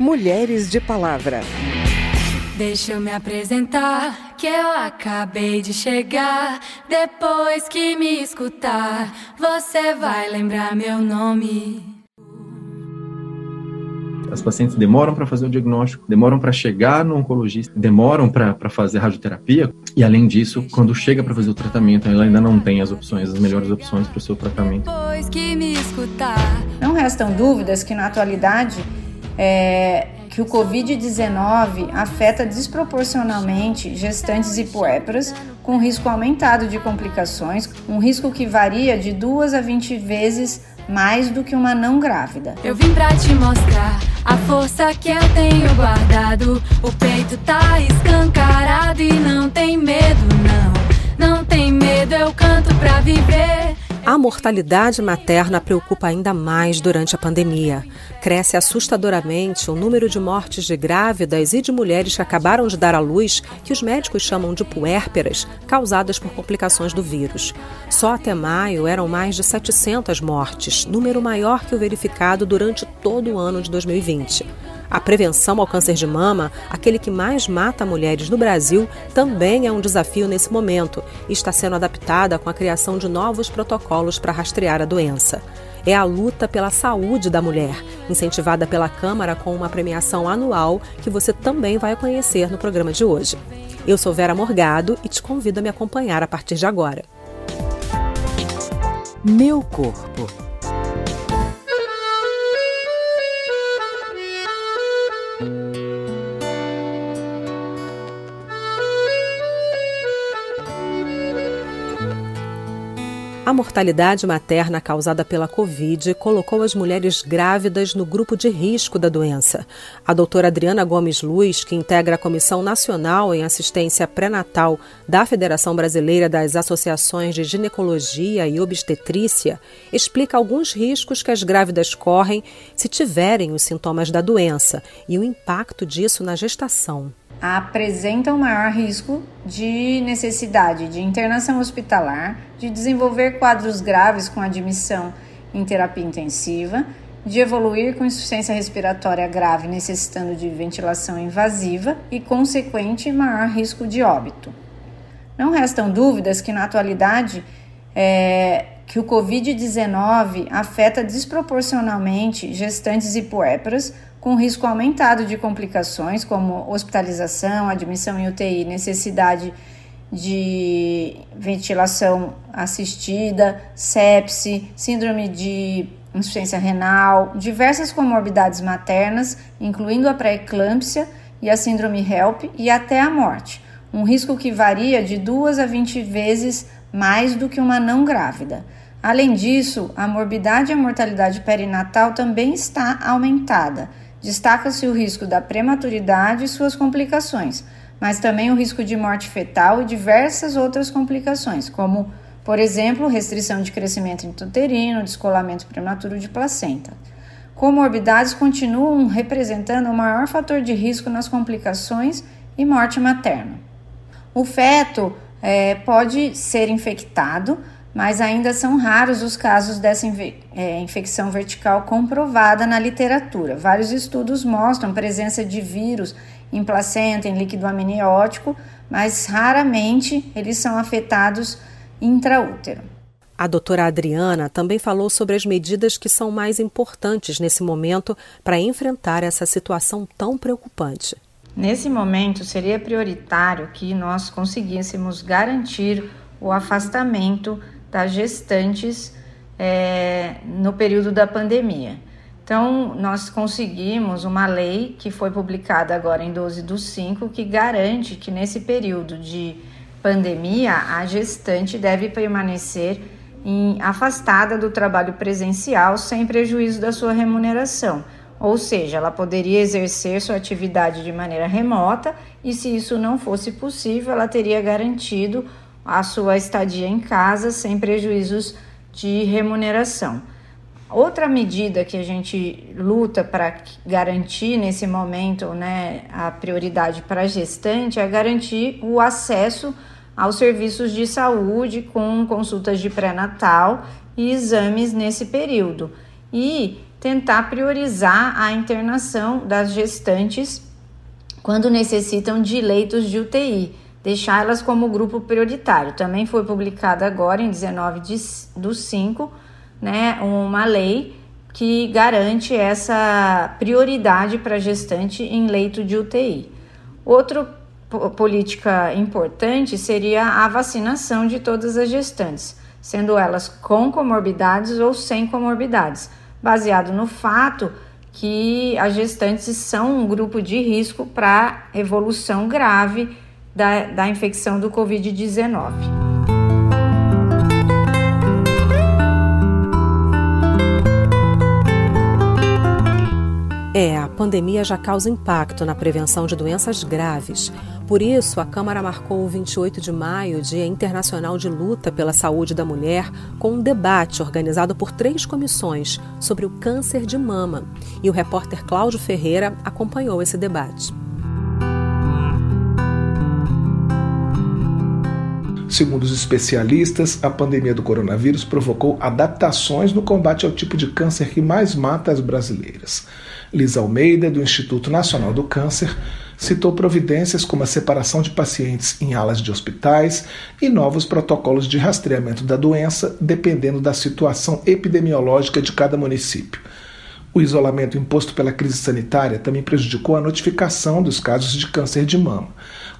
Mulheres de Palavra. Deixa eu me apresentar, que eu acabei de chegar. Depois que me escutar, você vai lembrar meu nome. As pacientes demoram para fazer o diagnóstico, demoram para chegar no oncologista, demoram para fazer radioterapia e, além disso, quando chega para fazer o tratamento, ela ainda não tem as opções, as melhores opções para o seu tratamento. Depois que me escutar. Não restam dúvidas que, na atualidade, é, que o Covid-19 afeta desproporcionalmente gestantes e puérperas, com risco aumentado de complicações, um risco que varia de 2 a 20 vezes mais do que uma não grávida. Eu vim pra te mostrar a força que eu tenho guardado. O peito tá escancarado e não tem medo, não. Não tem medo, eu canto pra viver. A mortalidade materna preocupa ainda mais durante a pandemia. Cresce assustadoramente o número de mortes de grávidas e de mulheres que acabaram de dar à luz, que os médicos chamam de puérperas, causadas por complicações do vírus. Só até maio eram mais de 700 mortes, número maior que o verificado durante todo o ano de 2020. A prevenção ao câncer de mama, aquele que mais mata mulheres no Brasil, também é um desafio nesse momento e está sendo adaptada com a criação de novos protocolos para rastrear a doença. É a luta pela saúde da mulher, incentivada pela Câmara com uma premiação anual que você também vai conhecer no programa de hoje. Eu sou Vera Morgado e te convido a me acompanhar a partir de agora. Meu corpo. A mortalidade materna causada pela Covid colocou as mulheres grávidas no grupo de risco da doença. A doutora Adriana Gomes Luz, que integra a Comissão Nacional em Assistência Pré-Natal da Federação Brasileira das Associações de Ginecologia e Obstetrícia, explica alguns riscos que as grávidas correm se tiverem os sintomas da doença e o impacto disso na gestação apresentam maior risco de necessidade de internação hospitalar, de desenvolver quadros graves com admissão em terapia intensiva, de evoluir com insuficiência respiratória grave necessitando de ventilação invasiva e consequente maior risco de óbito. Não restam dúvidas que na atualidade é, que o Covid-19 afeta desproporcionalmente gestantes e puérperas, com risco aumentado de complicações como hospitalização, admissão em UTI, necessidade de ventilação assistida, sepse, síndrome de insuficiência renal, diversas comorbidades maternas, incluindo a pré-eclâmpsia e a síndrome HELP e até a morte, um risco que varia de 2 a 20 vezes mais do que uma não grávida. Além disso, a morbidade e a mortalidade perinatal também está aumentada Destaca-se o risco da prematuridade e suas complicações, mas também o risco de morte fetal e diversas outras complicações, como, por exemplo, restrição de crescimento intrauterino, descolamento prematuro de placenta. Comorbidades continuam representando o maior fator de risco nas complicações e morte materna. O feto é, pode ser infectado, mas ainda são raros os casos dessa é, infecção vertical comprovada na literatura. Vários estudos mostram presença de vírus em placenta, em líquido amniótico, mas raramente eles são afetados intraútero. A doutora Adriana também falou sobre as medidas que são mais importantes nesse momento para enfrentar essa situação tão preocupante. Nesse momento, seria prioritário que nós conseguíssemos garantir o afastamento das gestantes é, no período da pandemia. Então, nós conseguimos uma lei que foi publicada agora em 12 do 5 que garante que nesse período de pandemia a gestante deve permanecer em, afastada do trabalho presencial sem prejuízo da sua remuneração. Ou seja, ela poderia exercer sua atividade de maneira remota e, se isso não fosse possível, ela teria garantido a sua estadia em casa sem prejuízos de remuneração. Outra medida que a gente luta para garantir nesse momento né, a prioridade para a gestante é garantir o acesso aos serviços de saúde com consultas de pré-natal e exames nesse período. E tentar priorizar a internação das gestantes quando necessitam de leitos de UTI, deixá-las como grupo prioritário. Também foi publicada agora, em 19 de, do 5, né, uma lei que garante essa prioridade para gestante em leito de UTI. Outra política importante seria a vacinação de todas as gestantes, sendo elas com comorbidades ou sem comorbidades, baseado no fato que as gestantes são um grupo de risco para evolução grave da, da infecção do Covid-19. É, a pandemia já causa impacto na prevenção de doenças graves. Por isso, a Câmara marcou o 28 de maio, Dia Internacional de Luta pela Saúde da Mulher, com um debate organizado por três comissões sobre o câncer de mama. E o repórter Cláudio Ferreira acompanhou esse debate. Segundo os especialistas, a pandemia do coronavírus provocou adaptações no combate ao tipo de câncer que mais mata as brasileiras. Lisa Almeida, do Instituto Nacional do Câncer, citou providências como a separação de pacientes em alas de hospitais e novos protocolos de rastreamento da doença, dependendo da situação epidemiológica de cada município. O isolamento imposto pela crise sanitária também prejudicou a notificação dos casos de câncer de mama.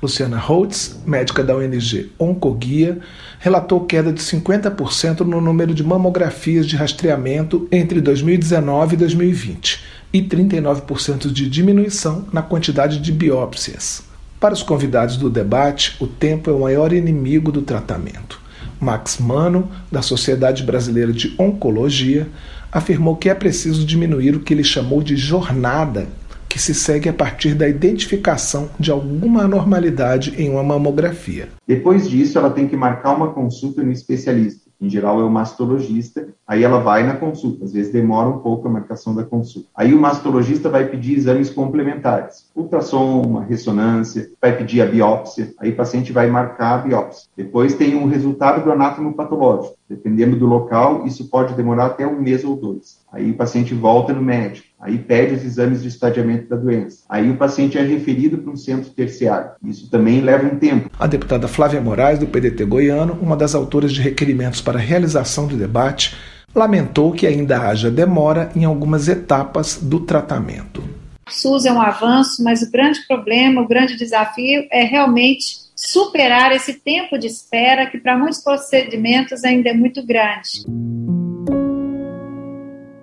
Luciana Holtz, médica da ONG Oncoguia, relatou queda de 50% no número de mamografias de rastreamento entre 2019 e 2020 e 39% de diminuição na quantidade de biópsias. Para os convidados do debate, o tempo é o maior inimigo do tratamento. Max Mano, da Sociedade Brasileira de Oncologia, afirmou que é preciso diminuir o que ele chamou de jornada, que se segue a partir da identificação de alguma anormalidade em uma mamografia. Depois disso, ela tem que marcar uma consulta no especialista em geral é o mastologista, aí ela vai na consulta, às vezes demora um pouco a marcação da consulta. Aí o mastologista vai pedir exames complementares, ultrassom, uma ressonância, vai pedir a biópsia, aí o paciente vai marcar a biópsia. Depois tem um resultado do anátomo patológico, dependendo do local, isso pode demorar até um mês ou dois. Aí o paciente volta no médico, aí pede os exames de estadiamento da doença. Aí o paciente é referido para um centro terciário. Isso também leva um tempo. A deputada Flávia Moraes, do PDT goiano, uma das autoras de requerimentos para a realização do debate, lamentou que ainda haja demora em algumas etapas do tratamento. O SUS é um avanço, mas o grande problema, o grande desafio é realmente superar esse tempo de espera que para muitos procedimentos ainda é muito grande.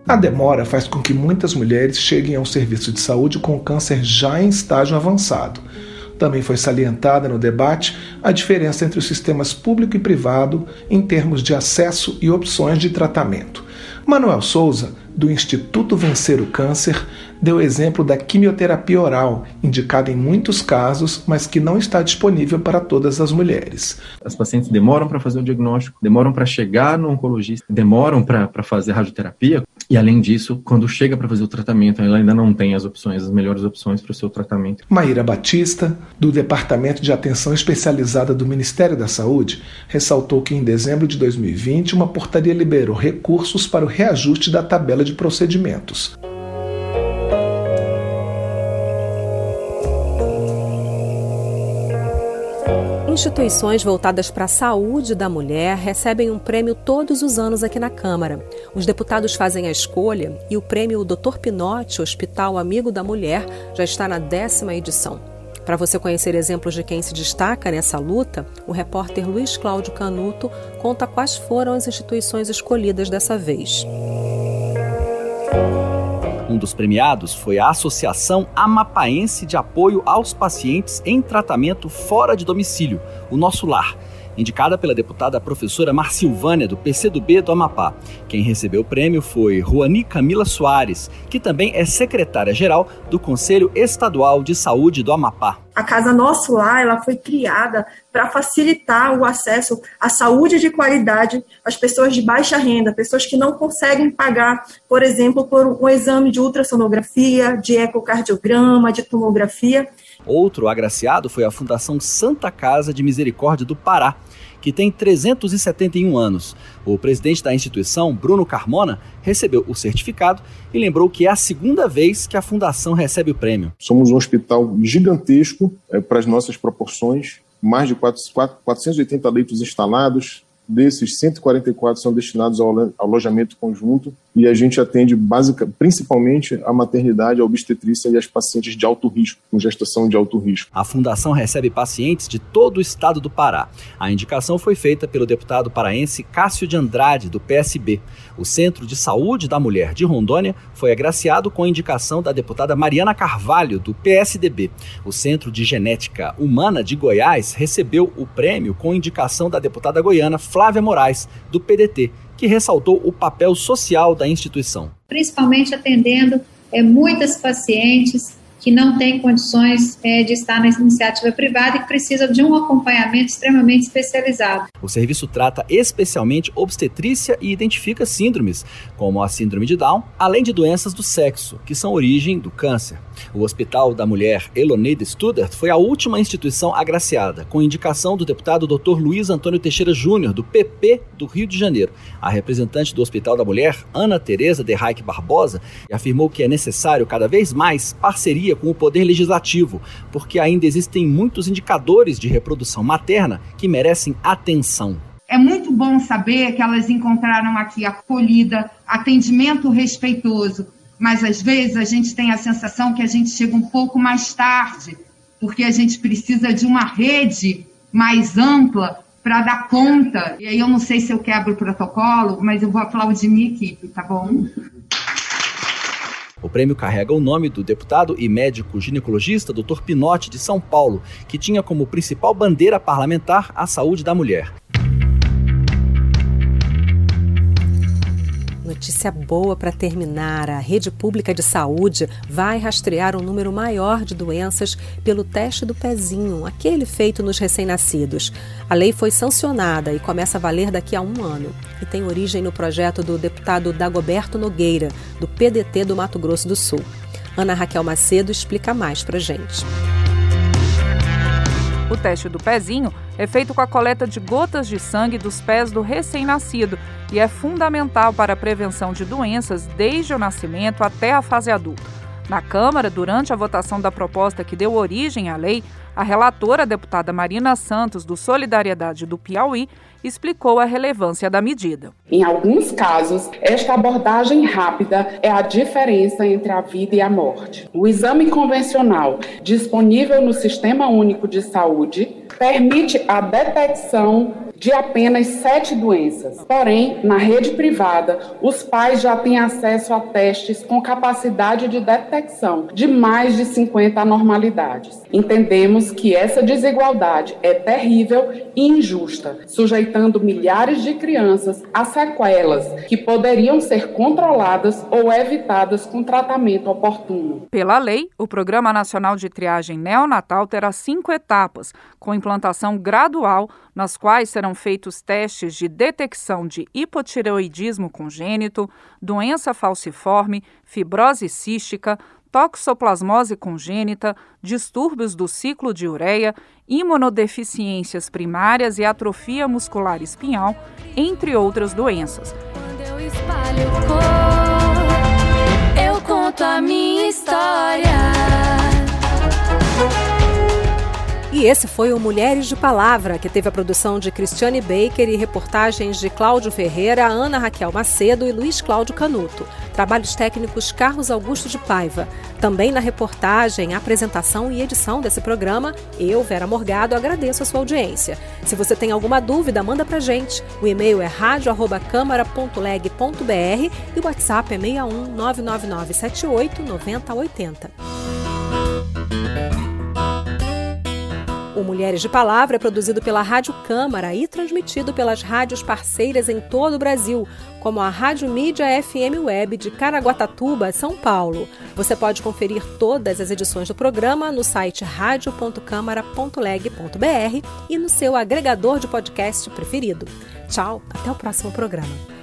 A demora faz com que muitas mulheres cheguem ao serviço de saúde com câncer já em estágio avançado. Também foi salientada no debate a diferença entre os sistemas público e privado em termos de acesso e opções de tratamento. Manuel Souza, do Instituto Vencer o Câncer, deu exemplo da quimioterapia oral, indicada em muitos casos, mas que não está disponível para todas as mulheres. As pacientes demoram para fazer o diagnóstico, demoram para chegar no oncologista, demoram para fazer radioterapia, e além disso, quando chega para fazer o tratamento, ela ainda não tem as opções, as melhores opções para o seu tratamento. Maíra Batista, do Departamento de Atenção Especializada do Ministério da Saúde, ressaltou que em dezembro de 2020 uma portaria liberou recursos para o reajuste da tabela de procedimentos. Instituições voltadas para a saúde da mulher recebem um prêmio todos os anos aqui na Câmara. Os deputados fazem a escolha e o prêmio Dr. Pinotti, Hospital Amigo da Mulher, já está na décima edição. Para você conhecer exemplos de quem se destaca nessa luta, o repórter Luiz Cláudio Canuto conta quais foram as instituições escolhidas dessa vez. Um dos premiados foi a Associação Amapaense de Apoio aos Pacientes em Tratamento Fora de Domicílio, o Nosso Lar, indicada pela deputada professora Marcilvânia, do PCdoB do Amapá. Quem recebeu o prêmio foi Ruani Camila Soares, que também é secretária-geral do Conselho Estadual de Saúde do Amapá. A Casa Nosso Lar ela foi criada para facilitar o acesso à saúde de qualidade às pessoas de baixa renda, pessoas que não conseguem pagar, por exemplo, por um exame de ultrassonografia, de ecocardiograma, de tomografia. Outro agraciado foi a Fundação Santa Casa de Misericórdia do Pará, que tem 371 anos. O presidente da instituição, Bruno Carmona, recebeu o certificado e lembrou que é a segunda vez que a fundação recebe o prêmio. Somos um hospital gigantesco é, para as nossas proporções, mais de 480 leitos instalados, desses 144 são destinados ao alojamento conjunto e a gente atende básica, principalmente a maternidade, a obstetrícia e as pacientes de alto risco, com gestação de alto risco. A fundação recebe pacientes de todo o estado do Pará. A indicação foi feita pelo deputado paraense Cássio de Andrade, do PSB. O Centro de Saúde da Mulher de Rondônia foi agraciado com a indicação da deputada Mariana Carvalho, do PSDB. O Centro de Genética Humana de Goiás recebeu o prêmio com indicação da deputada goiana Flávia Moraes, do PDT, que ressaltou o papel social da instituição. Principalmente atendendo é, muitas pacientes que não têm condições é, de estar na iniciativa privada e que precisa de um acompanhamento extremamente especializado. O serviço trata especialmente obstetrícia e identifica síndromes, como a síndrome de Down, além de doenças do sexo, que são origem do câncer. O Hospital da Mulher Eloneida Studert foi a última instituição agraciada, com indicação do deputado Dr. Luiz Antônio Teixeira Júnior, do PP do Rio de Janeiro. A representante do Hospital da Mulher, Ana Tereza de Reich Barbosa, afirmou que é necessário cada vez mais parceria com o Poder Legislativo, porque ainda existem muitos indicadores de reprodução materna que merecem atenção. É muito bom saber que elas encontraram aqui acolhida, atendimento respeitoso, mas às vezes a gente tem a sensação que a gente chega um pouco mais tarde, porque a gente precisa de uma rede mais ampla para dar conta. E aí eu não sei se eu quebro o protocolo, mas eu vou aplaudir minha equipe, tá bom? O prêmio carrega o nome do deputado e médico ginecologista Dr. Pinotti de São Paulo, que tinha como principal bandeira parlamentar a saúde da mulher. Notícia boa para terminar: a rede pública de saúde vai rastrear um número maior de doenças pelo teste do pezinho, aquele feito nos recém-nascidos. A lei foi sancionada e começa a valer daqui a um ano e tem origem no projeto do deputado Dagoberto Nogueira, do PDT do Mato Grosso do Sul. Ana Raquel Macedo explica mais para gente. O teste do pezinho é feito com a coleta de gotas de sangue dos pés do recém-nascido e é fundamental para a prevenção de doenças desde o nascimento até a fase adulta. Na Câmara, durante a votação da proposta que deu origem à lei, a relatora, a deputada Marina Santos, do Solidariedade do Piauí, explicou a relevância da medida. Em alguns casos, esta abordagem rápida é a diferença entre a vida e a morte. O exame convencional, disponível no Sistema Único de Saúde, permite a detecção de apenas sete doenças. Porém, na rede privada, os pais já têm acesso a testes com capacidade de detecção de mais de 50 anormalidades. Entendemos que essa desigualdade é terrível e injusta, sujeitando milhares de crianças a sequelas que poderiam ser controladas ou evitadas com tratamento oportuno. Pela lei, o Programa Nacional de Triagem Neonatal terá cinco etapas, com implantação gradual, nas quais serão feitos testes de detecção de hipotireoidismo congênito, doença falciforme, fibrose cística, toxoplasmose congênita, distúrbios do ciclo de ureia, imunodeficiências primárias e atrofia muscular espinhal, entre outras doenças. Quando eu espalho cor, eu conto a minha história. E esse foi o Mulheres de Palavra, que teve a produção de Cristiane Baker e reportagens de Cláudio Ferreira, Ana Raquel Macedo e Luiz Cláudio Canuto. Trabalhos técnicos Carlos Augusto de Paiva. Também na reportagem, apresentação e edição desse programa, eu, Vera Morgado, agradeço a sua audiência. Se você tem alguma dúvida, manda pra gente. O e-mail é radio@câmara.leg.br e o WhatsApp é 61 999 78 9080. O Mulheres de Palavra é produzido pela Rádio Câmara e transmitido pelas rádios parceiras em todo o Brasil, como a Rádio Mídia FM Web de Caraguatatuba, São Paulo. Você pode conferir todas as edições do programa no site radio.câmara.leg.br e no seu agregador de podcast preferido. Tchau, até o próximo programa.